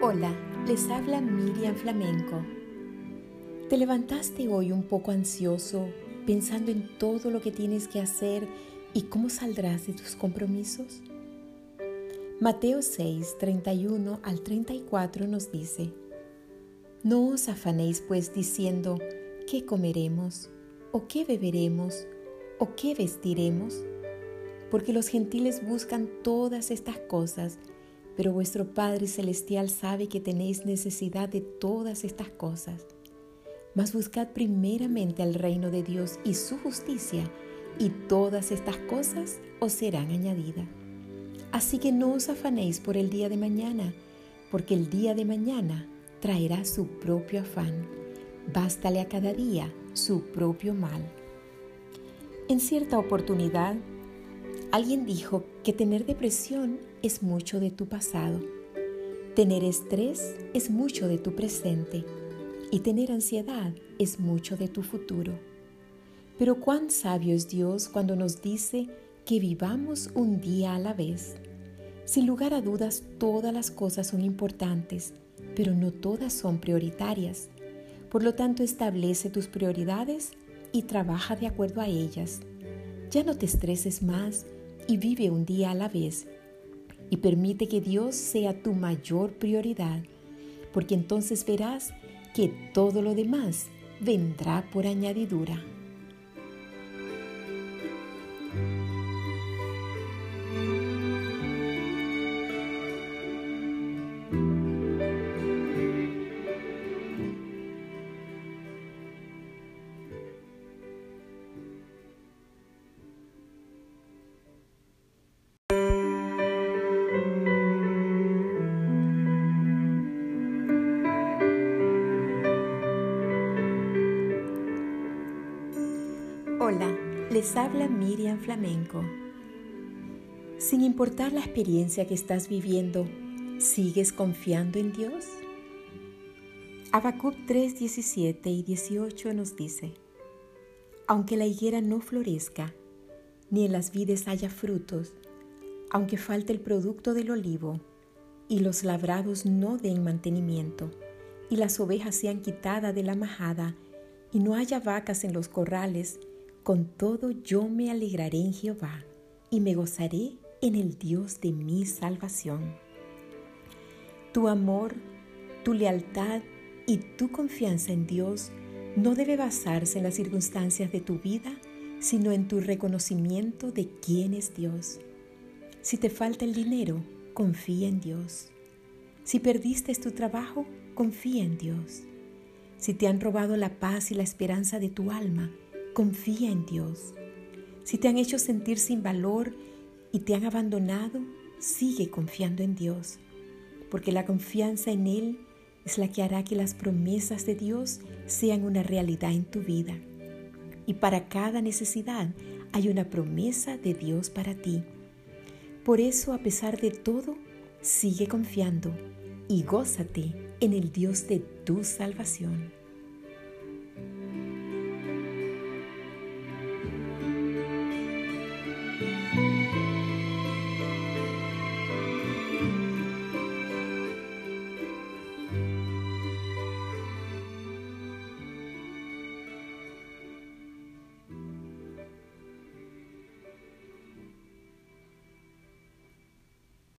Hola, les habla Miriam Flamenco. ¿Te levantaste hoy un poco ansioso pensando en todo lo que tienes que hacer y cómo saldrás de tus compromisos? Mateo 6, 31 al 34 nos dice, No os afanéis pues diciendo, ¿qué comeremos? ¿O qué beberemos? ¿O qué vestiremos? Porque los gentiles buscan todas estas cosas, pero vuestro Padre Celestial sabe que tenéis necesidad de todas estas cosas. Mas buscad primeramente al reino de Dios y su justicia, y todas estas cosas os serán añadidas. Así que no os afanéis por el día de mañana, porque el día de mañana traerá su propio afán. Bástale a cada día su propio mal. En cierta oportunidad, Alguien dijo que tener depresión es mucho de tu pasado, tener estrés es mucho de tu presente y tener ansiedad es mucho de tu futuro. Pero cuán sabio es Dios cuando nos dice que vivamos un día a la vez. Sin lugar a dudas, todas las cosas son importantes, pero no todas son prioritarias. Por lo tanto, establece tus prioridades y trabaja de acuerdo a ellas. Ya no te estreses más y vive un día a la vez y permite que Dios sea tu mayor prioridad, porque entonces verás que todo lo demás vendrá por añadidura. Les habla Miriam Flamenco. Sin importar la experiencia que estás viviendo, ¿sigues confiando en Dios? Habacuc 3, 17 y 18 nos dice, Aunque la higuera no florezca, ni en las vides haya frutos, aunque falte el producto del olivo, y los labrados no den mantenimiento, y las ovejas sean quitadas de la majada, y no haya vacas en los corrales, con todo yo me alegraré en Jehová y me gozaré en el Dios de mi salvación. Tu amor, tu lealtad y tu confianza en Dios no debe basarse en las circunstancias de tu vida, sino en tu reconocimiento de quién es Dios. Si te falta el dinero, confía en Dios. Si perdiste tu trabajo, confía en Dios. Si te han robado la paz y la esperanza de tu alma, confía en Dios. Si te han hecho sentir sin valor y te han abandonado, sigue confiando en Dios, porque la confianza en Él es la que hará que las promesas de Dios sean una realidad en tu vida. Y para cada necesidad hay una promesa de Dios para ti. Por eso, a pesar de todo, sigue confiando y gózate en el Dios de tu salvación.